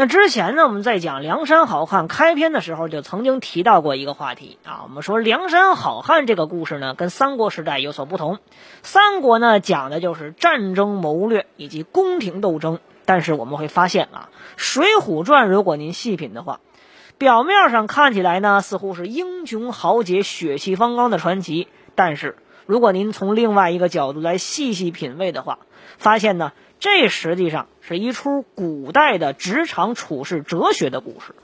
那之前呢，我们在讲《梁山好汉》开篇的时候，就曾经提到过一个话题啊。我们说梁山好汉这个故事呢，跟三国时代有所不同。三国呢讲的就是战争谋略以及宫廷斗争，但是我们会发现啊，《水浒传》如果您细品的话，表面上看起来呢，似乎是英雄豪杰、血气方刚的传奇，但是如果您从另外一个角度来细细品味的话，发现呢。这实际上是一出古代的职场处事哲学的故事。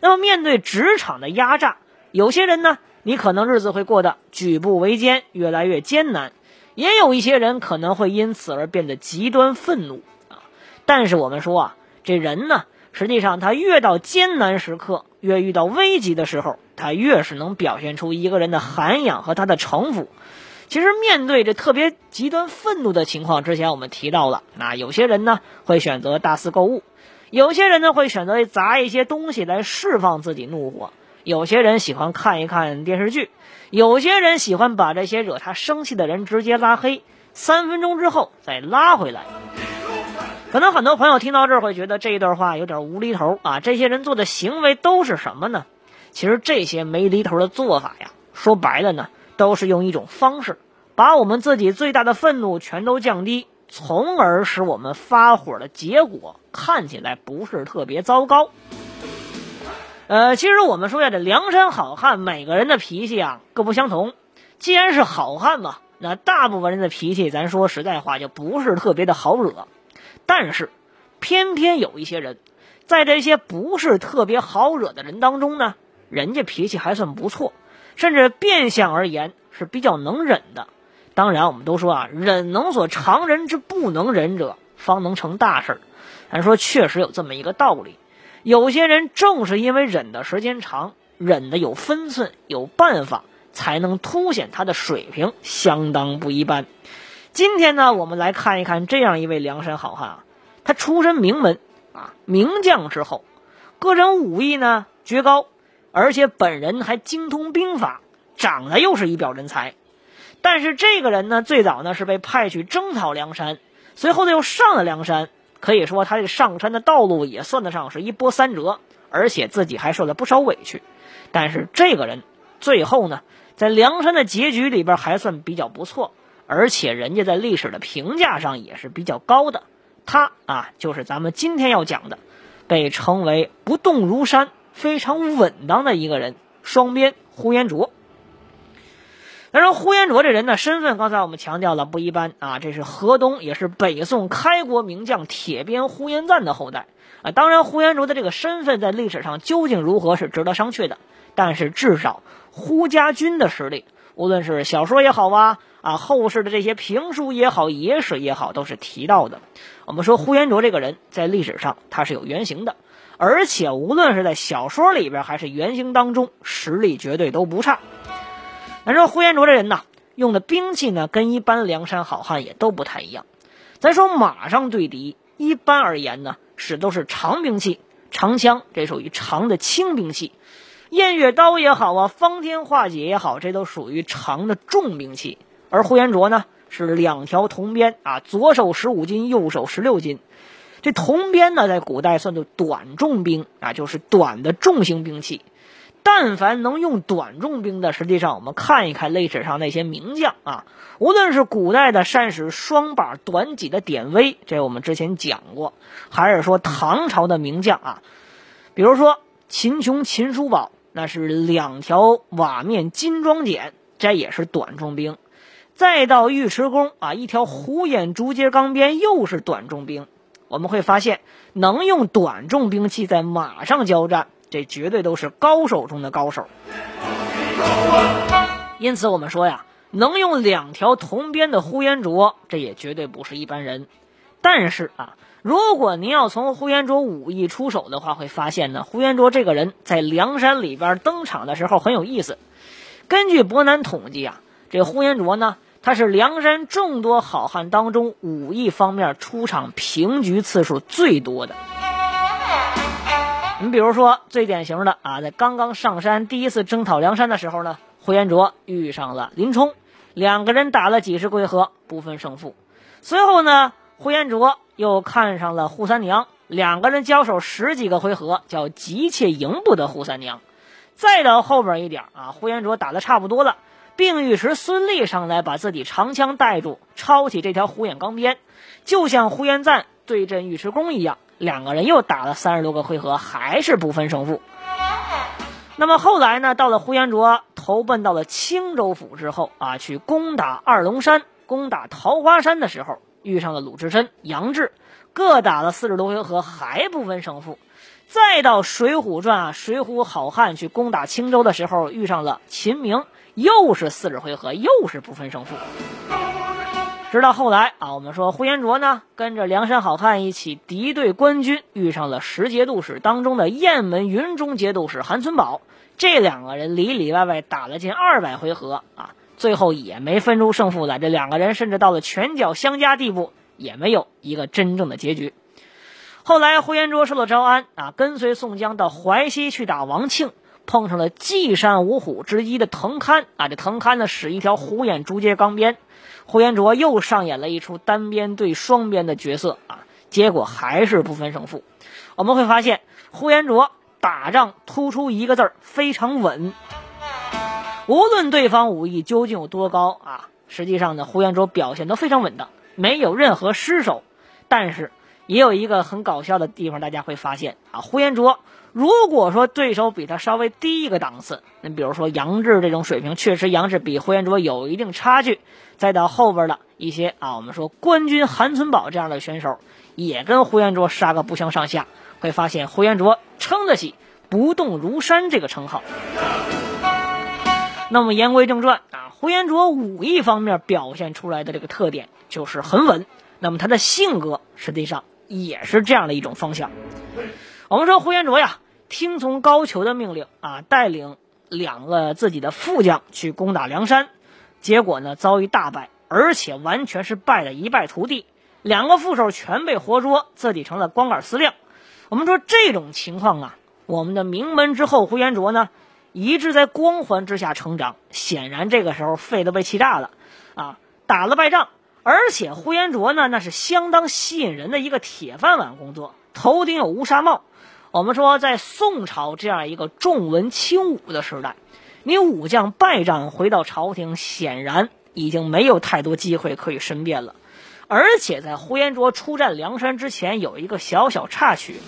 那么，面对职场的压榨，有些人呢，你可能日子会过得举步维艰，越来越艰难；也有一些人可能会因此而变得极端愤怒啊。但是我们说啊，这人呢，实际上他越到艰难时刻，越遇到危急的时候，他越是能表现出一个人的涵养和他的城府。其实面对这特别极端愤怒的情况，之前我们提到了，那有些人呢会选择大肆购物，有些人呢会选择砸一些东西来释放自己怒火，有些人喜欢看一看电视剧，有些人喜欢把这些惹他生气的人直接拉黑，三分钟之后再拉回来。可能很多朋友听到这儿会觉得这一段话有点无厘头啊，这些人做的行为都是什么呢？其实这些没厘头的做法呀，说白了呢。都是用一种方式，把我们自己最大的愤怒全都降低，从而使我们发火的结果看起来不是特别糟糕。呃，其实我们说呀，这梁山好汉每个人的脾气啊各不相同。既然是好汉嘛，那大部分人的脾气，咱说实在话就不是特别的好惹。但是，偏偏有一些人，在这些不是特别好惹的人当中呢，人家脾气还算不错。甚至变相而言是比较能忍的。当然，我们都说啊，忍能所常人之不能忍者，方能成大事儿。咱说确实有这么一个道理。有些人正是因为忍的时间长，忍的有分寸、有办法，才能凸显他的水平相当不一般。今天呢，我们来看一看这样一位梁山好汉啊，他出身名门啊，名将之后，个人武艺呢绝高。而且本人还精通兵法，长得又是一表人才。但是这个人呢，最早呢是被派去征讨梁山，随后呢又上了梁山。可以说他这个上山的道路也算得上是一波三折，而且自己还受了不少委屈。但是这个人最后呢，在梁山的结局里边还算比较不错，而且人家在历史的评价上也是比较高的。他啊，就是咱们今天要讲的，被称为不动如山。非常稳当的一个人，双鞭呼延灼。当然呼延灼这人呢，身份刚才我们强调了不一般啊，这是河东，也是北宋开国名将铁鞭呼延赞的后代啊。当然，呼延灼的这个身份在历史上究竟如何是值得商榷的，但是至少呼家军的实力，无论是小说也好啊啊，后世的这些评书也好、野史也好，都是提到的。我们说呼延灼这个人，在历史上他是有原型的。而且无论是在小说里边还是原型当中，实力绝对都不差。咱说呼延灼这人呐，用的兵器呢，跟一般梁山好汉也都不太一样。咱说马上对敌，一般而言呢，使都是长兵器，长枪，这属于长的轻兵器；偃月刀也好啊，方天画戟也好，这都属于长的重兵器。而呼延灼呢，是两条铜鞭啊，左手十五斤，右手十六斤。这铜鞭呢，在古代算作短重兵啊，就是短的重型兵器。但凡能用短重兵的，实际上我们看一看历史上那些名将啊，无论是古代的善使双把短戟的典韦，这我们之前讲过，还是说唐朝的名将啊，比如说秦琼、秦叔宝，那是两条瓦面金装锏，这也是短重兵。再到尉迟恭啊，一条虎眼竹节钢鞭，又是短重兵。我们会发现，能用短重兵器在马上交战，这绝对都是高手中的高手。因此，我们说呀，能用两条铜鞭的呼延灼，这也绝对不是一般人。但是啊，如果您要从呼延灼武艺出手的话，会发现呢，呼延灼这个人在梁山里边登场的时候很有意思。根据伯南统计啊，这呼延灼呢，他是梁山众多好汉当中武艺方面出场平局次数最多的。你比如说最典型的啊，在刚刚上山第一次征讨梁山的时候呢，呼延灼遇上了林冲，两个人打了几十回合不分胜负。随后呢，呼延灼又看上了扈三娘，两个人交手十几个回合，叫急切赢不得扈三娘。再到后边一点啊，呼延灼打的差不多了，并尉迟孙立上来把自己长枪带住，抄起这条虎眼钢鞭，就像呼延赞对阵尉迟恭一样。两个人又打了三十多个回合，还是不分胜负。那么后来呢？到了呼延灼投奔到了青州府之后啊，去攻打二龙山、攻打桃花山的时候，遇上了鲁智深、杨志，各打了四十多回合，还不分胜负。再到《水浒传》啊，水浒好汉去攻打青州的时候，遇上了秦明，又是四十回合，又是不分胜负。直到后来啊，我们说呼延灼呢，跟着梁山好汉一起敌对官军，遇上了十节度使当中的雁门云中节度使韩存宝，这两个人里里外外打了近二百回合啊，最后也没分出胜负来。这两个人甚至到了拳脚相加地步，也没有一个真正的结局。后来呼延灼受了招安啊，跟随宋江到淮西去打王庆，碰上了济山五虎之一的藤堪啊，这藤堪呢使一条虎眼竹节钢鞭。呼延灼又上演了一出单边对双边的角色啊，结果还是不分胜负。我们会发现，呼延灼打仗突出一个字儿，非常稳。无论对方武艺究竟有多高啊，实际上呢，呼延灼表现都非常稳当，没有任何失手。但是也有一个很搞笑的地方，大家会发现啊，呼延灼。如果说对手比他稍微低一个档次，那比如说杨志这种水平，确实杨志比呼延灼有一定差距。再到后边的一些啊，我们说冠军韩存宝这样的选手，也跟呼延灼杀个不相上下，会发现呼延灼撑得起“不动如山”这个称号。那么言归正传啊，呼延灼武艺方面表现出来的这个特点就是很稳。那么他的性格实际上也是这样的一种方向。我们说呼延灼呀，听从高俅的命令啊，带领两个自己的副将去攻打梁山，结果呢遭遇大败，而且完全是败的一败涂地，两个副手全被活捉，自己成了光杆司令。我们说这种情况啊，我们的名门之后呼延灼呢，一直在光环之下成长，显然这个时候肺都被气炸了啊，打了败仗，而且呼延灼呢，那是相当吸引人的一个铁饭碗工作，头顶有乌纱帽。我们说，在宋朝这样一个重文轻武的时代，你武将败仗回到朝廷，显然已经没有太多机会可以申辩了。而且在呼延灼出战梁山之前，有一个小小插曲。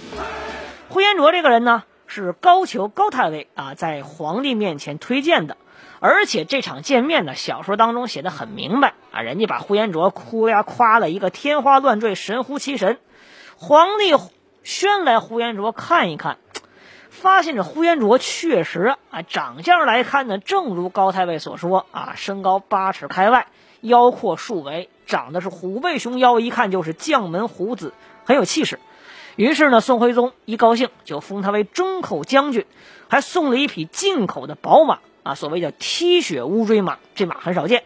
呼延灼这个人呢，是高俅高太尉啊在皇帝面前推荐的。而且这场见面呢，小说当中写的很明白啊，人家把呼延灼哭呀夸了一个天花乱坠，神乎其神。皇帝。宣来呼延灼看一看，发现这呼延灼确实啊，长相来看呢，正如高太尉所说啊，身高八尺开外，腰阔数围，长得是虎背熊腰，一看就是将门虎子，很有气势。于是呢，宋徽宗一高兴就封他为中口将军，还送了一匹进口的宝马啊，所谓叫踢血乌骓马，这马很少见。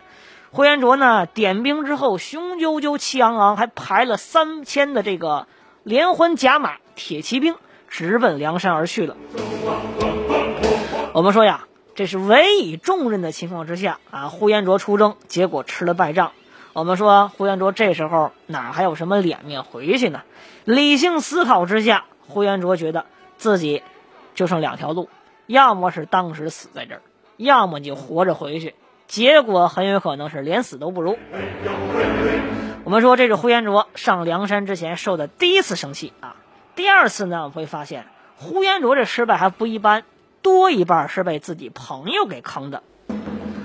呼延灼呢，点兵之后，雄赳赳气昂昂，还排了三千的这个。连环甲马铁骑兵直奔梁山而去了。我们说呀，这是委以重任的情况之下啊，呼延灼出征，结果吃了败仗。我们说呼延灼这时候哪还有什么脸面回去呢？理性思考之下，呼延灼觉得自己就剩两条路：要么是当时死在这儿，要么就活着回去。结果很有可能是连死都不如。我们说这是呼延灼上梁山之前受的第一次生气啊，第二次呢，我们会发现呼延灼这失败还不一般，多一半是被自己朋友给坑的。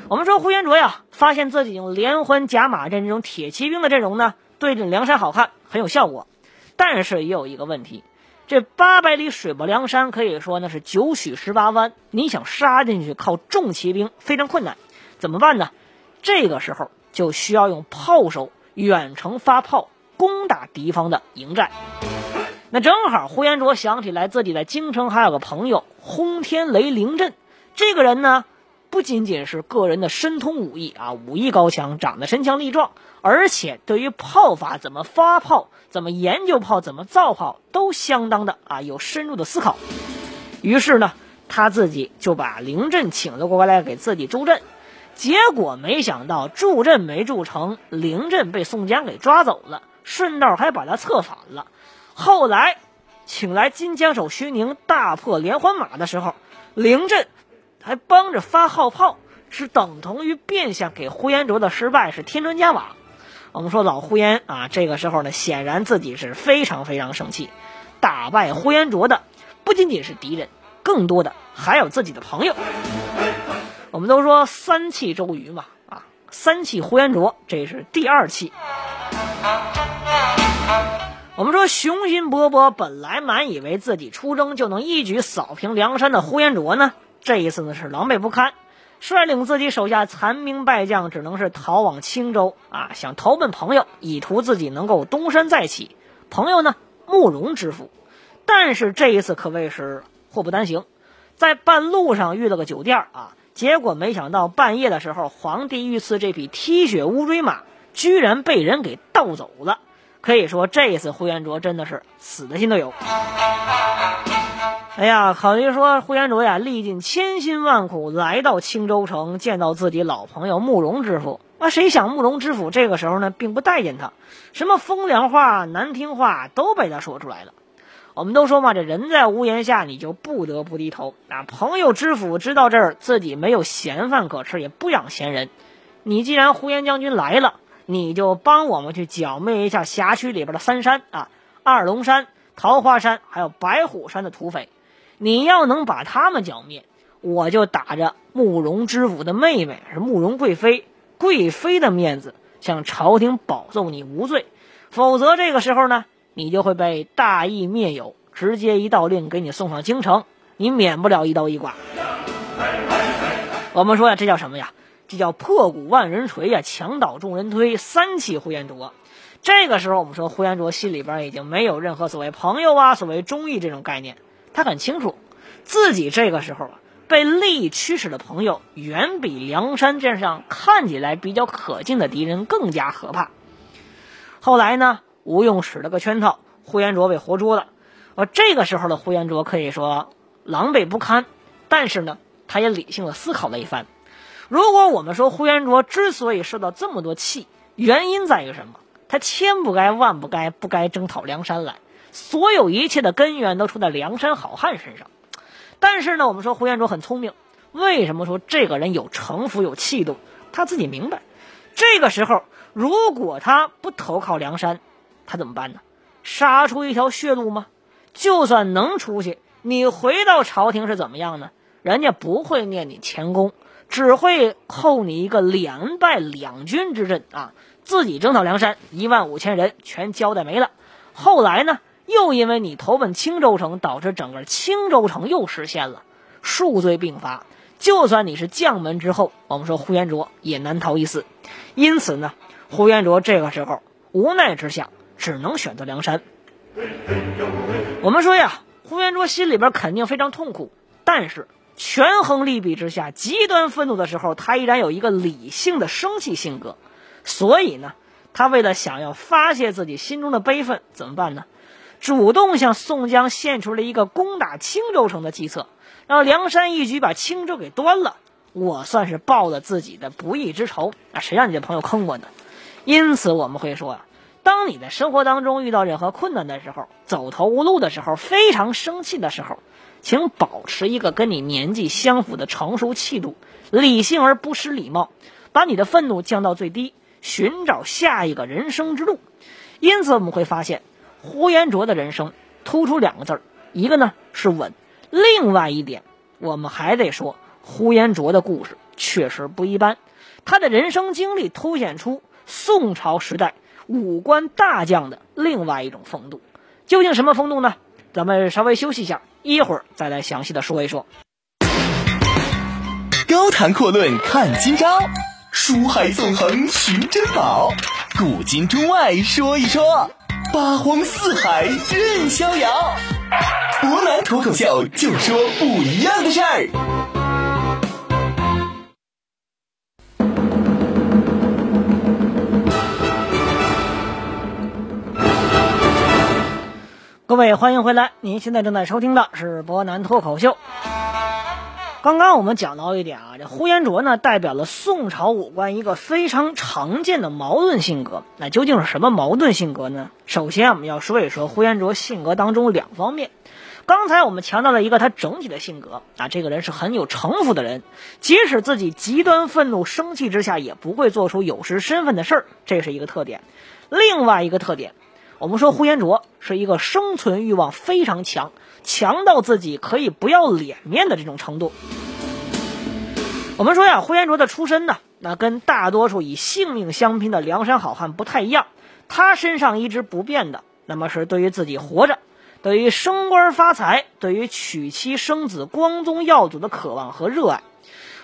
我们说呼延灼呀，发现自己用连环甲马阵这种铁骑兵的阵容呢，对阵梁山好汉很有效果，但是也有一个问题，这八百里水泊梁山可以说那是九曲十八弯，你想杀进去靠重骑兵非常困难，怎么办呢？这个时候就需要用炮手。远程发炮攻打敌方的营寨。那正好，呼延灼想起来自己在京城还有个朋友轰天雷凌震，这个人呢，不仅仅是个人的深通武艺啊，武艺高强，长得身强力壮，而且对于炮法怎么发炮、怎么研究炮、怎么造炮，都相当的啊有深入的思考。于是呢，他自己就把凌震请了过来给自己助阵。结果没想到助阵没助成，凌震被宋江给抓走了，顺道还把他策反了。后来，请来金枪手徐宁大破连环马的时候，凌震还帮着发号炮，是等同于变相给呼延灼的失败是添砖加瓦。我们说老呼延啊，这个时候呢，显然自己是非常非常生气。打败呼延灼的不仅仅是敌人，更多的还有自己的朋友。我们都说三气周瑜嘛，啊，三气呼延灼，这是第二气。我们说雄心勃勃，本来满以为自己出征就能一举扫平梁山的呼延灼呢，这一次呢是狼狈不堪，率领自己手下残兵败将，只能是逃往青州啊，想投奔朋友，以图自己能够东山再起。朋友呢，慕容知府，但是这一次可谓是祸不单行，在半路上遇了个酒店啊。结果没想到，半夜的时候，皇帝御赐这匹踢血乌骓马居然被人给盗走了。可以说，这一次呼延灼真的是死的心都有。哎呀，考虑说呼延灼呀，历尽千辛万苦来到青州城，见到自己老朋友慕容知府。啊，谁想慕容知府这个时候呢，并不待见他，什么风凉话、难听话都被他说出来了。我们都说嘛，这人在屋檐下，你就不得不低头。啊，朋友知府知道这儿自己没有闲饭可吃，也不养闲人。你既然呼延将军来了，你就帮我们去剿灭一下辖区里边的三山啊，二龙山、桃花山还有白虎山的土匪。你要能把他们剿灭，我就打着慕容知府的妹妹是慕容贵妃贵妃的面子，向朝廷保奏你无罪。否则这个时候呢？你就会被大义灭友，直接一道令给你送上京城，你免不了一刀一剐。我们说呀，这叫什么呀？这叫破鼓万人锤呀，墙倒众人推，三气呼延灼。这个时候，我们说呼延灼心里边已经没有任何所谓朋友啊、所谓忠义这种概念，他很清楚，自己这个时候啊，被利益驱使的朋友，远比梁山镇上看起来比较可敬的敌人更加可怕。后来呢？吴用使了个圈套，呼延灼被活捉了。而这个时候的呼延灼可以说狼狈不堪，但是呢，他也理性的思考了一番。如果我们说呼延灼之所以受到这么多气，原因在于什么？他千不该万不该不该征讨梁山来，所有一切的根源都出在梁山好汉身上。但是呢，我们说呼延灼很聪明，为什么说这个人有城府有气度？他自己明白，这个时候如果他不投靠梁山。他怎么办呢？杀出一条血路吗？就算能出去，你回到朝廷是怎么样呢？人家不会念你前功，只会扣你一个两败两军之阵啊！自己征讨梁山一万五千人全交代没了。后来呢，又因为你投奔青州城，导致整个青州城又失陷了，数罪并罚。就算你是将门之后，我们说呼延灼也难逃一死。因此呢，呼延灼这个时候无奈之下。只能选择梁山。我们说呀，呼延灼心里边肯定非常痛苦，但是权衡利弊之下，极端愤怒的时候，他依然有一个理性的生气性格。所以呢，他为了想要发泄自己心中的悲愤，怎么办呢？主动向宋江献出了一个攻打青州城的计策，让梁山一举把青州给端了。我算是报了自己的不义之仇啊！谁让你这朋友坑我呢？因此我们会说啊。当你在生活当中遇到任何困难的时候，走投无路的时候，非常生气的时候，请保持一个跟你年纪相符的成熟气度，理性而不失礼貌，把你的愤怒降到最低，寻找下一个人生之路。因此，我们会发现，呼延灼的人生突出两个字儿，一个呢是稳，另外一点，我们还得说，呼延灼的故事确实不一般，他的人生经历凸显出宋朝时代。武官大将的另外一种风度，究竟什么风度呢？咱们稍微休息一下，一会儿再来详细的说一说。高谈阔论看今朝，书海纵横寻珍宝，古今中外说一说，八荒四海任逍遥。博南脱口秀，就说不一样的事儿。各位，欢迎回来！您现在正在收听的是博南脱口秀。刚刚我们讲到一点啊，这呼延灼呢，代表了宋朝武官一个非常常见的矛盾性格。那究竟是什么矛盾性格呢？首先，我们要说一说呼延灼性格当中两方面。刚才我们强调了一个他整体的性格啊，这个人是很有城府的人，即使自己极端愤怒、生气之下，也不会做出有失身份的事儿，这是一个特点。另外一个特点。我们说呼延灼是一个生存欲望非常强，强到自己可以不要脸面的这种程度。我们说呀，呼延灼的出身呢，那跟大多数以性命相拼的梁山好汉不太一样。他身上一直不变的，那么是对于自己活着、对于升官发财、对于娶妻生子、光宗耀祖的渴望和热爱。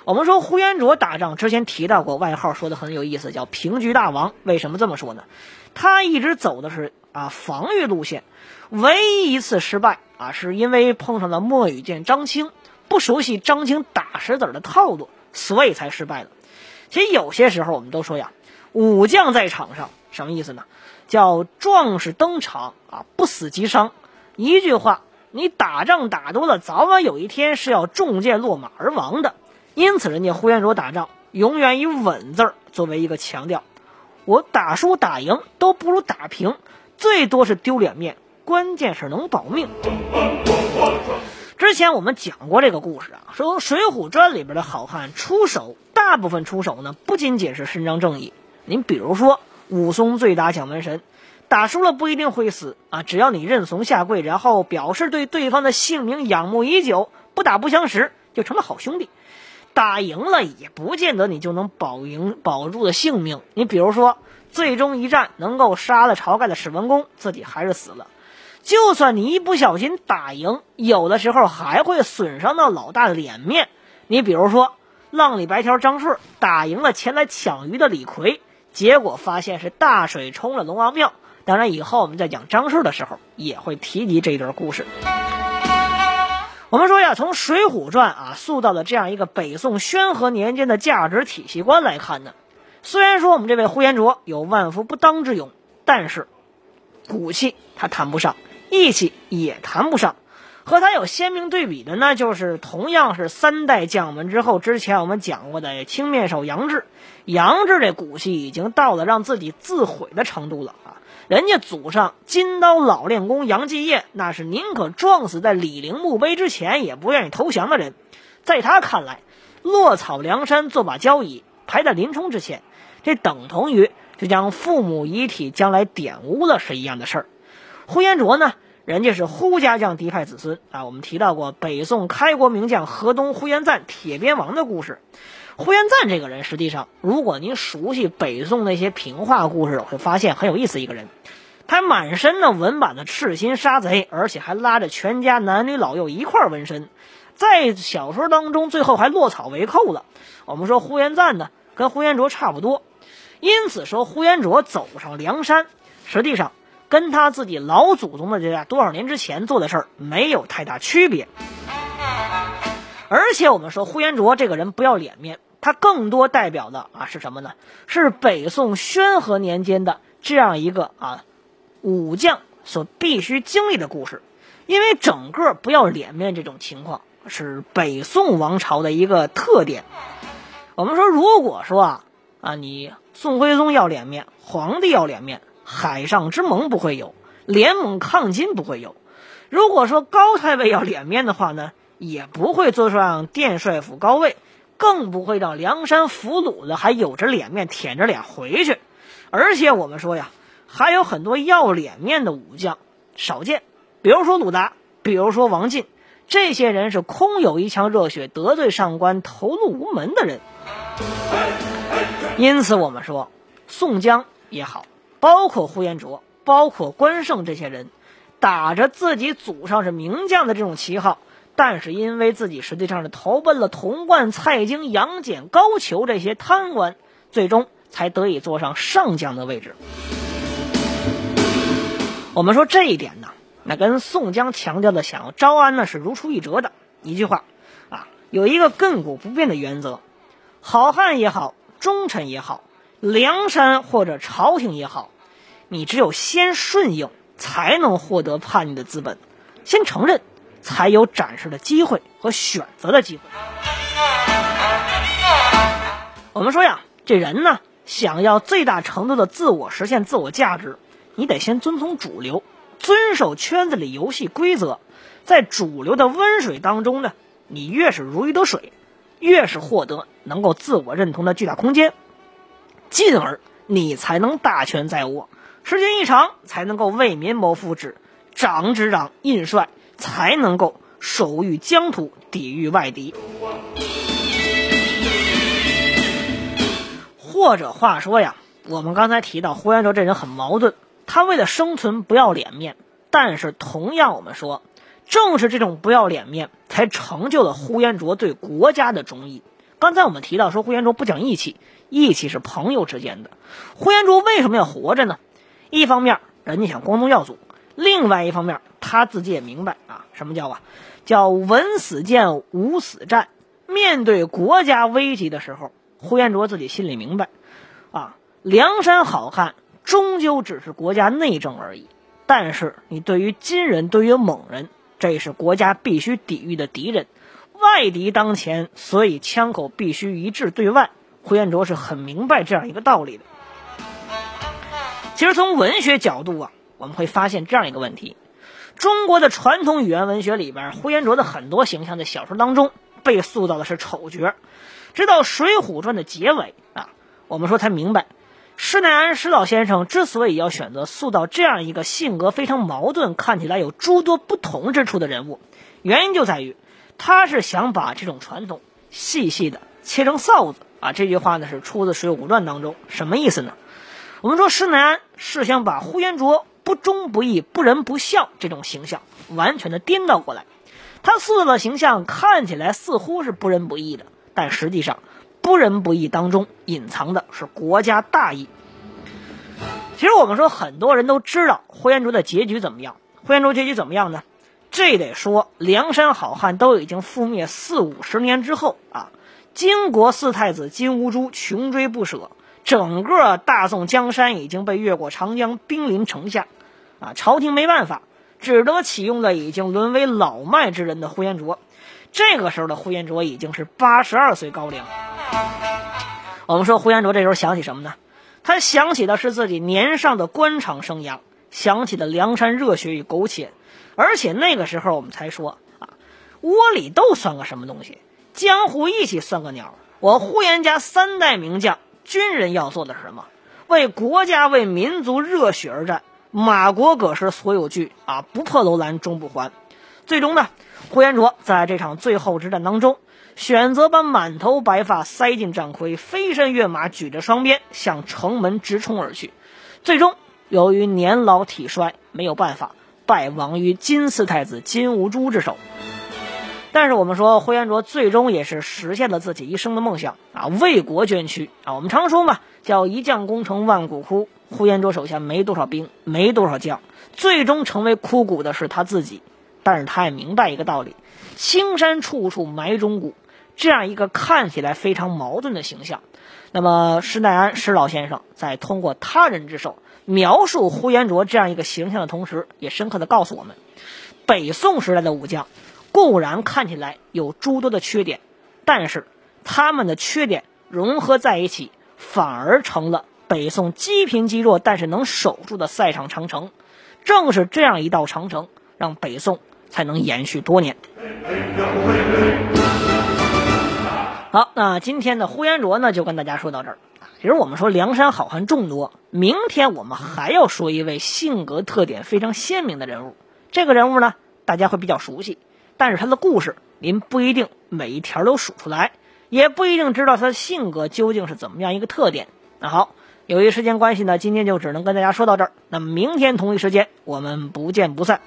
我们说呼延灼打仗之前提到过，外号说的很有意思，叫平局大王。为什么这么说呢？他一直走的是。啊，防御路线，唯一一次失败啊，是因为碰上了墨羽剑张青，不熟悉张青打石子的套路，所以才失败了。其实有些时候我们都说呀，武将在场上什么意思呢？叫壮士登场啊，不死即伤。一句话，你打仗打多了，早晚有一天是要中箭落马而亡的。因此，人家呼延灼打仗永远以稳字儿作为一个强调，我打输打赢都不如打平。最多是丢脸面，关键是能保命。之前我们讲过这个故事啊，说《水浒传》里边的好汉出手，大部分出手呢不仅仅是伸张正义。您比如说武松醉打蒋门神，打输了不一定会死啊，只要你认怂下跪，然后表示对对方的姓名仰慕已久，不打不相识，就成了好兄弟。打赢了也不见得你就能保赢保住的性命。你比如说。最终一战能够杀了晁盖的史文恭，自己还是死了。就算你一不小心打赢，有的时候还会损伤到老大的脸面。你比如说，浪里白条张顺打赢了前来抢鱼的李逵，结果发现是大水冲了龙王庙。当然，以后我们在讲张顺的时候也会提及这一段故事。我们说呀，从《水浒传》啊塑造的这样一个北宋宣和年间的价值体系观来看呢。虽然说我们这位呼延灼有万夫不当之勇，但是骨气他谈不上，义气也谈不上。和他有鲜明对比的呢，就是同样是三代将门之后，之前我们讲过的青面兽杨志。杨志这骨气已经到了让自己自毁的程度了啊！人家祖上金刀老练功杨继业，那是宁可撞死在李陵墓碑之前，也不愿意投降的人。在他看来，落草梁山做把交椅，排在林冲之前。这等同于就将父母遗体将来玷污了是一样的事儿。呼延灼呢，人家是呼家将嫡派子孙啊。我们提到过北宋开国名将河东呼延赞铁鞭王的故事。呼延赞这个人，实际上如果您熟悉北宋那些平话故事，会发现很有意思一个人。他满身的纹版的赤心杀贼，而且还拉着全家男女老幼一块纹身，在小说当中最后还落草为寇了。我们说呼延赞呢，跟呼延灼差不多。因此说，呼延灼走上梁山，实际上跟他自己老祖宗的这多少年之前做的事儿没有太大区别。而且我们说，呼延灼这个人不要脸面，他更多代表的啊是什么呢？是北宋宣和年间的这样一个啊武将所必须经历的故事。因为整个不要脸面这种情况是北宋王朝的一个特点。我们说，如果说啊啊你。宋徽宗要脸面，皇帝要脸面，海上之盟不会有，联盟抗金不会有。如果说高太尉要脸面的话呢，也不会坐上殿帅府高位，更不会让梁山俘虏的还有着脸面舔着脸回去。而且我们说呀，还有很多要脸面的武将少见，比如说鲁达，比如说王进，这些人是空有一腔热血，得罪上官，投入无门的人。因此，我们说，宋江也好，包括呼延灼，包括关胜这些人，打着自己祖上是名将的这种旗号，但是因为自己实际上是投奔了童贯、蔡京、杨戬、高俅这些贪官，最终才得以坐上上将的位置。我们说这一点呢，那跟宋江强调的想要招安呢是如出一辙的。一句话啊，有一个亘古不变的原则：好汉也好，忠臣也好，梁山或者朝廷也好，你只有先顺应，才能获得叛逆的资本；先承认，才有展示的机会和选择的机会。我们说呀，这人呢，想要最大程度的自我实现自我价值，你得先遵从主流，遵守圈子里游戏规则，在主流的温水当中呢，你越是如鱼得水，越是获得能够自我认同的巨大空间，进而你才能大权在握，时间一长才能够为民谋福祉，长执掌印帅才能够守御疆土，抵御外敌。或者话说呀，我们刚才提到呼延灼这人很矛盾，他为了生存不要脸面，但是同样我们说，正是这种不要脸面，才成就了呼延灼对国家的忠义。刚才我们提到说呼延灼不讲义气，义气是朋友之间的。呼延灼为什么要活着呢？一方面人家想光宗耀祖，另外一方面他自己也明白啊，什么叫啊？叫闻死谏，无死战。面对国家危急的时候。呼延灼自己心里明白，啊，梁山好汉终究只是国家内政而已。但是你对于金人，对于蒙人，这是国家必须抵御的敌人，外敌当前，所以枪口必须一致对外。呼延灼是很明白这样一个道理的。其实从文学角度啊，我们会发现这样一个问题：中国的传统语言文学里边，呼延灼的很多形象在小说当中被塑造的是丑角。直到《水浒传》的结尾啊，我们说才明白，施耐庵施老先生之所以要选择塑造这样一个性格非常矛盾、看起来有诸多不同之处的人物，原因就在于他是想把这种传统细细的切成臊子啊。这句话呢是出自《水浒传》当中，什么意思呢？我们说施耐庵是想把呼延灼不忠不义、不仁不孝这种形象完全的颠倒过来，他塑造的形象看起来似乎是不仁不义的。但实际上，不仁不义当中隐藏的是国家大义。其实我们说，很多人都知道呼延灼的结局怎么样。呼延灼结局怎么样呢？这得说梁山好汉都已经覆灭四五十年之后啊，金国四太子金兀术穷追不舍，整个大宋江山已经被越过长江，兵临城下，啊，朝廷没办法，只得启用了已经沦为老迈之人的呼延灼。这个时候的呼延灼已经是八十二岁高龄。我们说呼延灼这时候想起什么呢？他想起的是自己年少的官场生涯，想起的梁山热血与苟且。而且那个时候我们才说啊，窝里斗算个什么东西？江湖义气算个鸟？我呼延家三代名将，军人要做的是什么？为国家为民族热血而战。马国葛氏所有惧啊，不破楼兰终不还。最终呢？呼延灼在这场最后之战当中，选择把满头白发塞进战盔，飞身跃马，举着双鞭向城门直冲而去。最终，由于年老体衰，没有办法败亡于金四太子金兀术之手。但是我们说，呼延灼最终也是实现了自己一生的梦想啊，为国捐躯啊。我们常说嘛，叫一将功成万骨枯。呼延灼手下没多少兵，没多少将，最终成为枯骨的是他自己。但是他也明白一个道理：青山处处埋忠骨。这样一个看起来非常矛盾的形象，那么施耐庵施老先生在通过他人之手描述呼延灼这样一个形象的同时，也深刻的告诉我们：北宋时代的武将固然看起来有诸多的缺点，但是他们的缺点融合在一起，反而成了北宋积贫积弱但是能守住的赛场长城。正是这样一道长城，让北宋。才能延续多年。好，那今天的呼延灼呢，就跟大家说到这儿。其实我们说梁山好汉众多，明天我们还要说一位性格特点非常鲜明的人物。这个人物呢，大家会比较熟悉，但是他的故事您不一定每一条都数出来，也不一定知道他的性格究竟是怎么样一个特点。那好，由于时间关系呢，今天就只能跟大家说到这儿。那么明天同一时间，我们不见不散。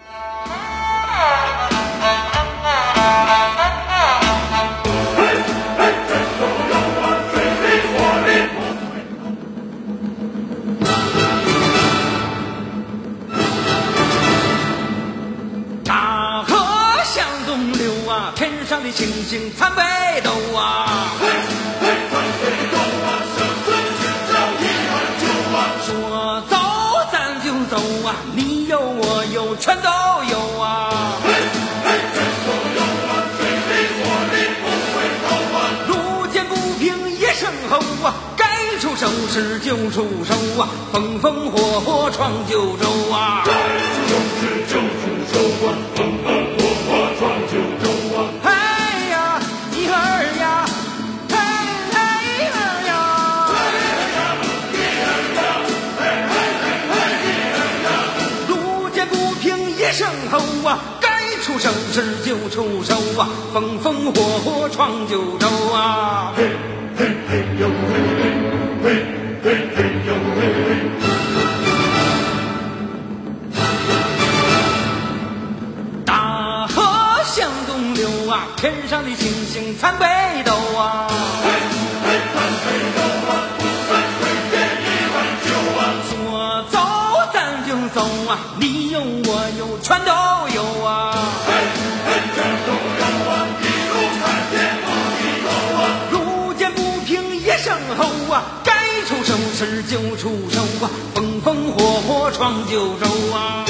上的星星参北斗啊！说走咱就走啊，你有我有全都有啊！路见不平一声吼啊，该出手时就出手啊，风风火火闯九州啊！该出手时就出手啊，风风火火闯九州啊！嘿，嘿，嘿呦嘿，嘿，嘿，嘿呦嘿大河向东流啊，天上的星星参北斗啊！说走咱就走啊，你有我有全都时就出手啊，风风火火闯九州啊！